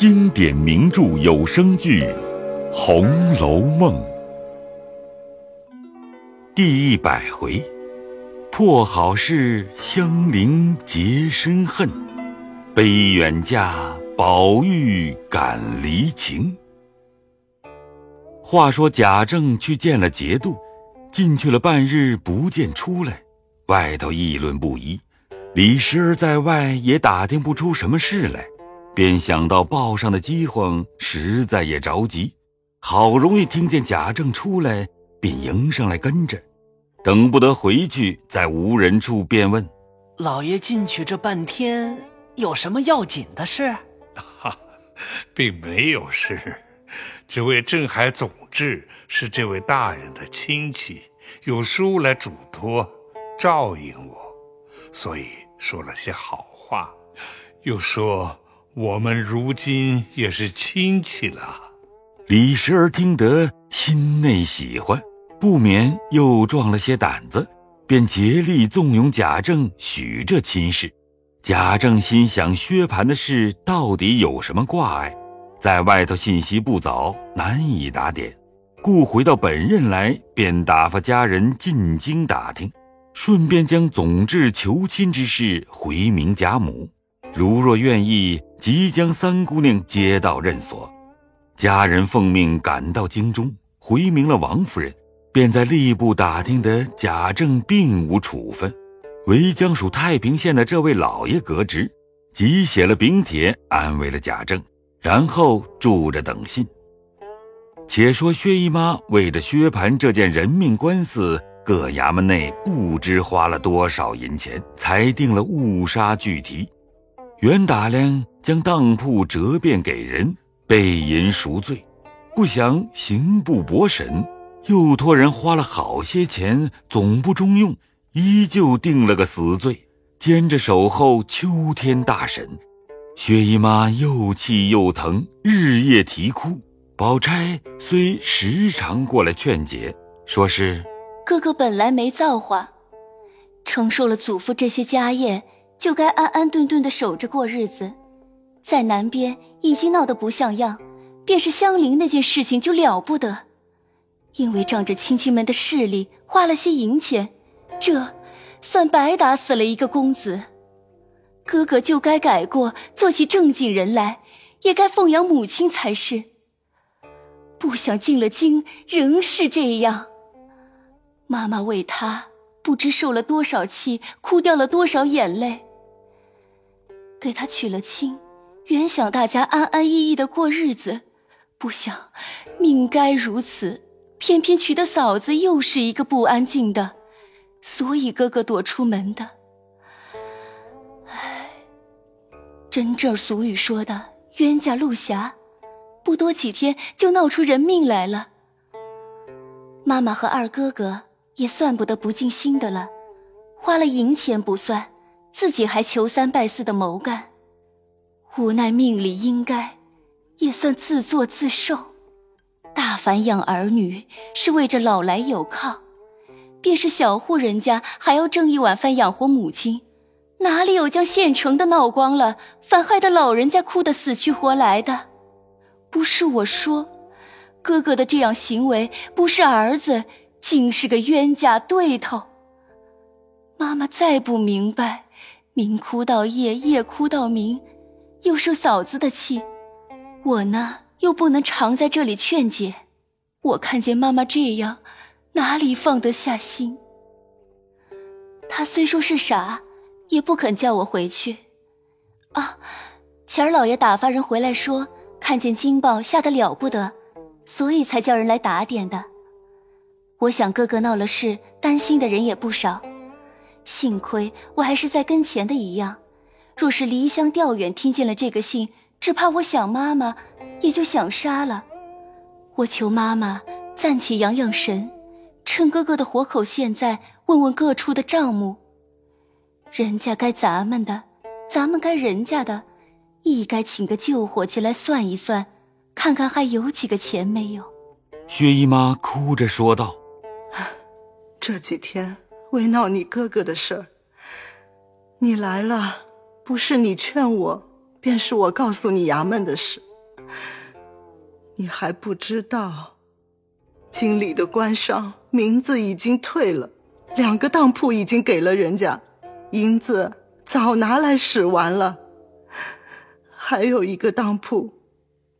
经典名著有声剧《红楼梦》第一百回：破好事，香菱结深恨；悲远嫁，宝玉感离情。话说贾政去见了节度，进去了半日，不见出来，外头议论不一。李时儿在外也打听不出什么事来，便想到报上的饥荒，实在也着急。好容易听见贾政出来，便迎上来跟着，等不得回去，在无人处便问：“老爷进去这半天，有什么要紧的事？”“哈，并没有事，只为镇海总治是这位大人的亲戚，有书来嘱托，照应我。”所以说了些好话，又说我们如今也是亲戚了。李时儿听得心内喜欢，不免又壮了些胆子，便竭力纵容贾政许这亲事。贾政心想薛蟠的事到底有什么挂碍，在外头信息不早，难以打点，故回到本任来，便打发家人进京打听。顺便将总治求亲之事回明贾母，如若愿意，即将三姑娘接到任所。家人奉命赶到京中，回明了王夫人，便在吏部打听得贾政并无处分，唯将属太平县的这位老爷革职，即写了禀帖安慰了贾政，然后住着等信。且说薛姨妈为着薛蟠这件人命官司。各衙门内不知花了多少银钱，才定了误杀具题。原打量将当铺折变给人，备银赎罪，不想刑部驳审，又托人花了好些钱，总不中用，依旧定了个死罪，兼着守候秋天大审。薛姨妈又气又疼，日夜啼哭。宝钗虽时常过来劝解，说是。哥哥本来没造化，承受了祖父这些家业，就该安安顿顿的守着过日子。在南边已经闹得不像样，便是香菱那件事情就了不得，因为仗着亲戚们的势力，花了些银钱，这算白打死了一个公子。哥哥就该改过，做起正经人来，也该奉养母亲才是。不想进了京，仍是这样。妈妈为他不知受了多少气，哭掉了多少眼泪。给他娶了亲，原想大家安安逸逸的过日子，不想命该如此，偏偏娶的嫂子又是一个不安静的，所以哥哥躲出门的。唉，真正俗语说的冤家路狭，不多几天就闹出人命来了。妈妈和二哥哥。也算不得不尽心的了，花了银钱不算，自己还求三拜四的谋干，无奈命里应该，也算自作自受。大凡养儿女是为着老来有靠，便是小户人家还要挣一碗饭养活母亲，哪里有将现成的闹光了，反害得老人家哭得死去活来的？不是我说，哥哥的这样行为，不是儿子。竟是个冤家对头。妈再不明白，明哭到夜，夜哭到明，又受嫂子的气，我呢又不能常在这里劝解。我看见妈妈这样，哪里放得下心？他虽说是傻，也不肯叫我回去。啊，前儿老爷打发人回来说，看见金豹吓得了不得，所以才叫人来打点的。我想哥哥闹了事，担心的人也不少。幸亏我还是在跟前的一样，若是离乡调远，听见了这个信，只怕我想妈妈，也就想杀了。我求妈妈暂且养养神，趁哥哥的活口现在，问问各处的账目。人家该咱们的，咱们该人家的，亦该请个旧伙计来算一算，看看还有几个钱没有。薛姨妈哭着说道。这几天为闹你哥哥的事儿，你来了，不是你劝我，便是我告诉你衙门的事。你还不知道，经理的官商名字已经退了，两个当铺已经给了人家，银子早拿来使完了。还有一个当铺，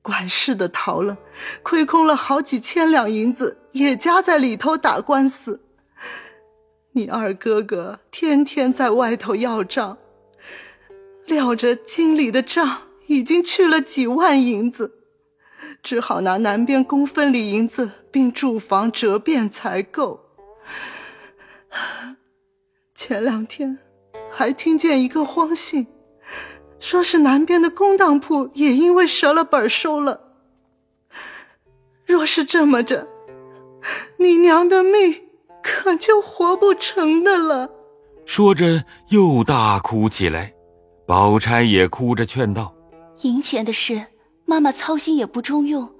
管事的逃了，亏空了好几千两银子，也夹在里头打官司。你二哥哥天天在外头要账，料着经理的账已经去了几万银子，只好拿南边公分里银子并住房折变才够。前两天还听见一个荒信，说是南边的公当铺也因为折了本收了。若是这么着，你娘的命！可就活不成的了。说着，又大哭起来。宝钗也哭着劝道：“银钱的事，妈妈操心也不中用，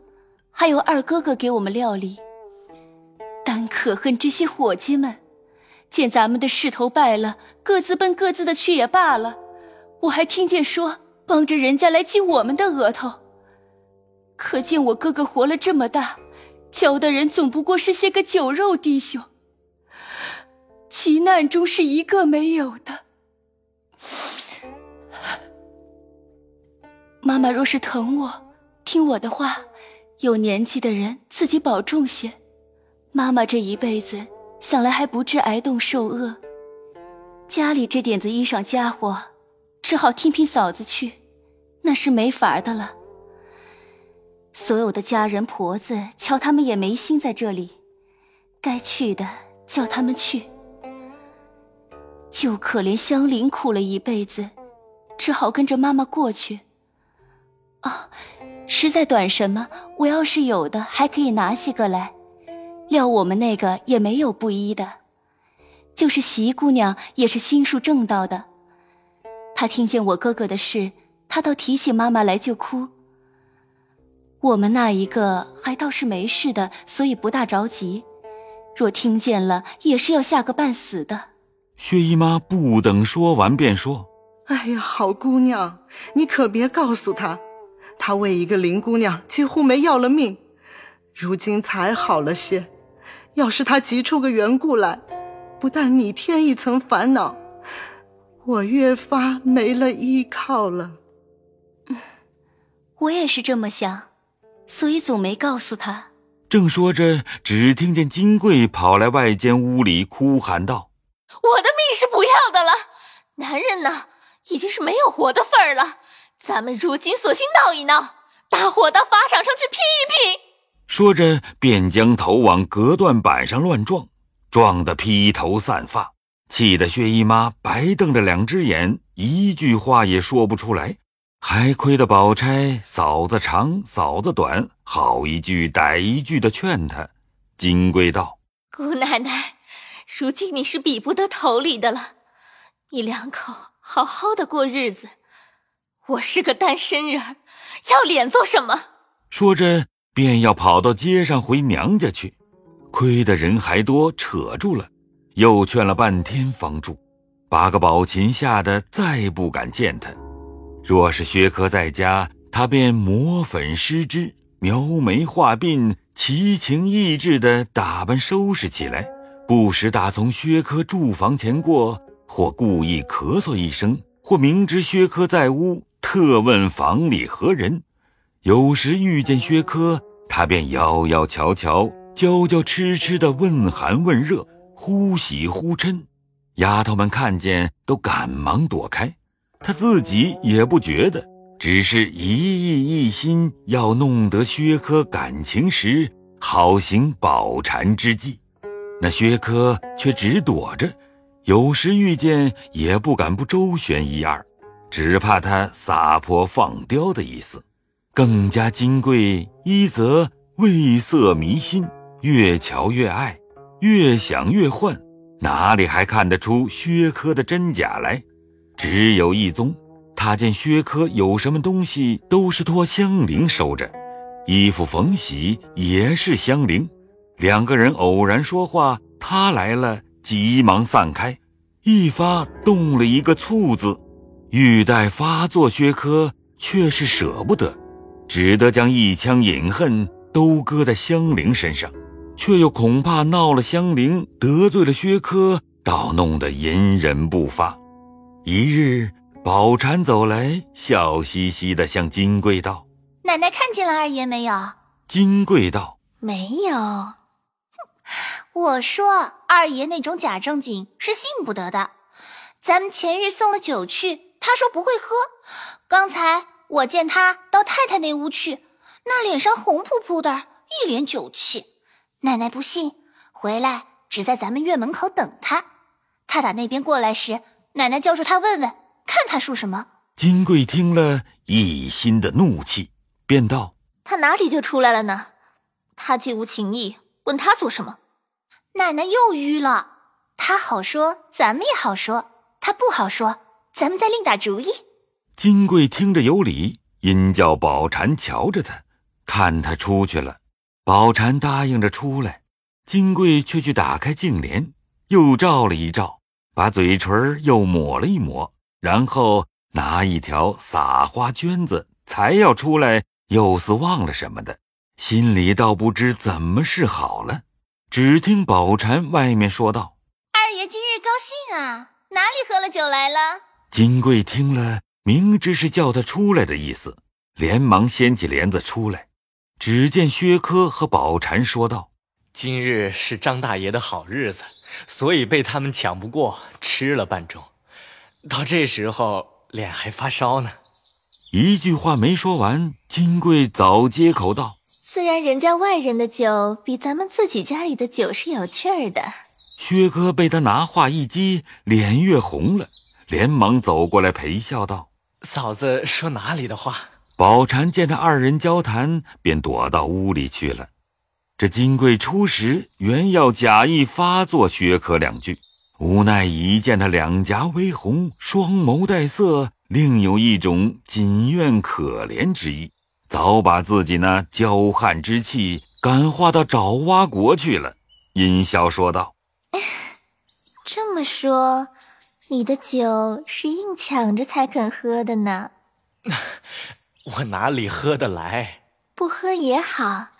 还有二哥哥给我们料理。但可恨这些伙计们，见咱们的势头败了，各自奔各自的去也罢了。我还听见说帮着人家来挤我们的额头。可见我哥哥活了这么大，交的人总不过是些个酒肉弟兄。”急难中是一个没有的。妈妈若是疼我，听我的话，有年纪的人自己保重些。妈妈这一辈子想来还不至挨冻受饿，家里这点子衣裳家伙，只好听凭嫂子去，那是没法的了。所有的家人婆子瞧他们也没心在这里，该去的叫他们去。就可怜香菱苦了一辈子，只好跟着妈妈过去。啊，实在短什么，我要是有的，还可以拿些个来。料我们那个也没有不依的，就是席姑娘也是心术正道的。她听见我哥哥的事，她倒提起妈妈来就哭。我们那一个还倒是没事的，所以不大着急。若听见了，也是要吓个半死的。薛姨妈不等说完，便说：“哎呀，好姑娘，你可别告诉他，他为一个林姑娘几乎没要了命，如今才好了些。要是他急出个缘故来，不但你添一层烦恼，我越发没了依靠了。”我也是这么想，所以总没告诉他。正说着，只听见金贵跑来外间屋里哭喊道。我要的了，男人呢，已经是没有活的份儿了。咱们如今索性闹一闹，大伙到法场上去拼一拼。说着，便将头往隔断板上乱撞，撞得披头散发，气得薛姨妈白瞪着两只眼，一句话也说不出来。还亏得宝钗嫂子长，嫂子短，好一句歹一句的劝她。金贵道：“姑奶奶。”如今你是比不得头里的了，你两口好好的过日子。我是个单身人，要脸做什么？说着便要跑到街上回娘家去，亏得人还多，扯住了，又劝了半天方住，把个宝琴吓得再不敢见他。若是薛科在家，他便抹粉施脂，描眉画鬓，奇情异致的打扮收拾起来。不时打从薛科住房前过，或故意咳嗽一声，或明知薛科在屋，特问房里何人。有时遇见薛科，他便摇摇瞧瞧，娇娇痴痴的问寒问热，忽喜忽嗔。丫头们看见都赶忙躲开，他自己也不觉得，只是一意一心要弄得薛科感情时，好行保缠之计。那薛科却只躲着，有时遇见也不敢不周旋一二，只怕他撒泼放刁的意思。更加金贵，一则味色迷心，越瞧越爱，越想越幻，哪里还看得出薛科的真假来？只有一宗，他见薛科有什么东西都是托香菱收着，衣服缝洗也是香菱。两个人偶然说话，他来了，急忙散开，一发动了一个醋字，欲待发作，薛科却是舍不得，只得将一腔隐恨都搁在香菱身上，却又恐怕闹了香菱，得罪了薛科，倒弄得隐忍不发。一日，宝蟾走来，笑嘻嘻的向金贵道：“奶奶看见了二爷没有？”金贵道：“没有。”哼，我说二爷那种假正经是信不得的。咱们前日送了酒去，他说不会喝。刚才我见他到太太那屋去，那脸上红扑扑的，一脸酒气。奶奶不信，回来只在咱们院门口等他。他打那边过来时，奶奶叫住他问问，看他说什么。金贵听了一心的怒气，便道：“他哪里就出来了呢？他既无情意，问他做什么？”奶奶又晕了。他好说，咱们也好说。他不好说，咱们再另打主意。金贵听着有理，因叫宝蟾瞧着他，看他出去了。宝蟾答应着出来，金贵却去打开镜帘，又照了一照，把嘴唇又抹了一抹，然后拿一条撒花绢子，才要出来，又似忘了什么的，心里倒不知怎么是好了。只听宝蟾外面说道：“二爷今日高兴啊。”哪里喝了酒来了？金贵听了，明知是叫他出来的意思，连忙掀起帘子出来。只见薛科和宝蟾说道：“今日是张大爷的好日子，所以被他们抢不过，吃了半盅。到这时候，脸还发烧呢。”一句话没说完，金贵早接口道：“虽然人家外人的酒比咱们自己家里的酒是有趣儿的。”薛哥被他拿话一激，脸越红了，连忙走过来陪笑道：“嫂子说哪里的话？”宝蟾见他二人交谈，便躲到屋里去了。这金贵初时原要假意发作薛科两句，无奈一见他两颊微红，双眸带色，另有一种紧怨可怜之意，早把自己那骄悍之气感化到爪哇国去了，阴笑说道。这么说，你的酒是硬抢着才肯喝的呢？我哪里喝得来？不喝也好，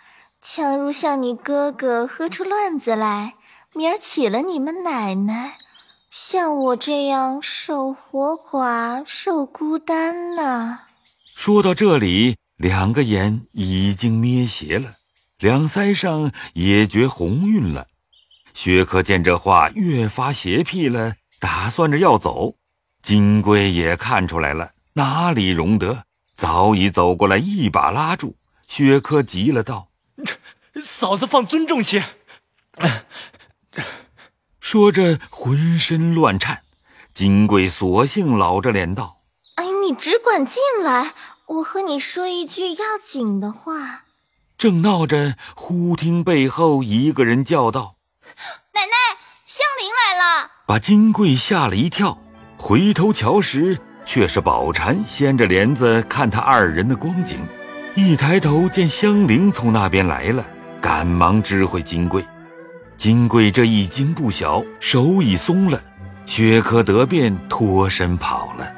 强如像你哥哥喝出乱子来，明儿娶了你们奶奶，像我这样守活寡，受孤单呢。说到这里，两个眼已经眯斜了，两腮上也觉红晕了。薛科见这话越发邪僻了，打算着要走。金龟也看出来了，哪里容得，早已走过来，一把拉住薛科，急了道：“嫂子放尊重些。”说着浑身乱颤。金贵索性老着脸道：“哎，你只管进来，我和你说一句要紧的话。”正闹着，忽听背后一个人叫道。奶奶，香菱来了，把金贵吓了一跳。回头瞧时，却是宝蟾掀着帘子看他二人的光景。一抬头见香菱从那边来了，赶忙知会金贵。金贵这一惊不小，手已松了。薛科得便脱身跑了。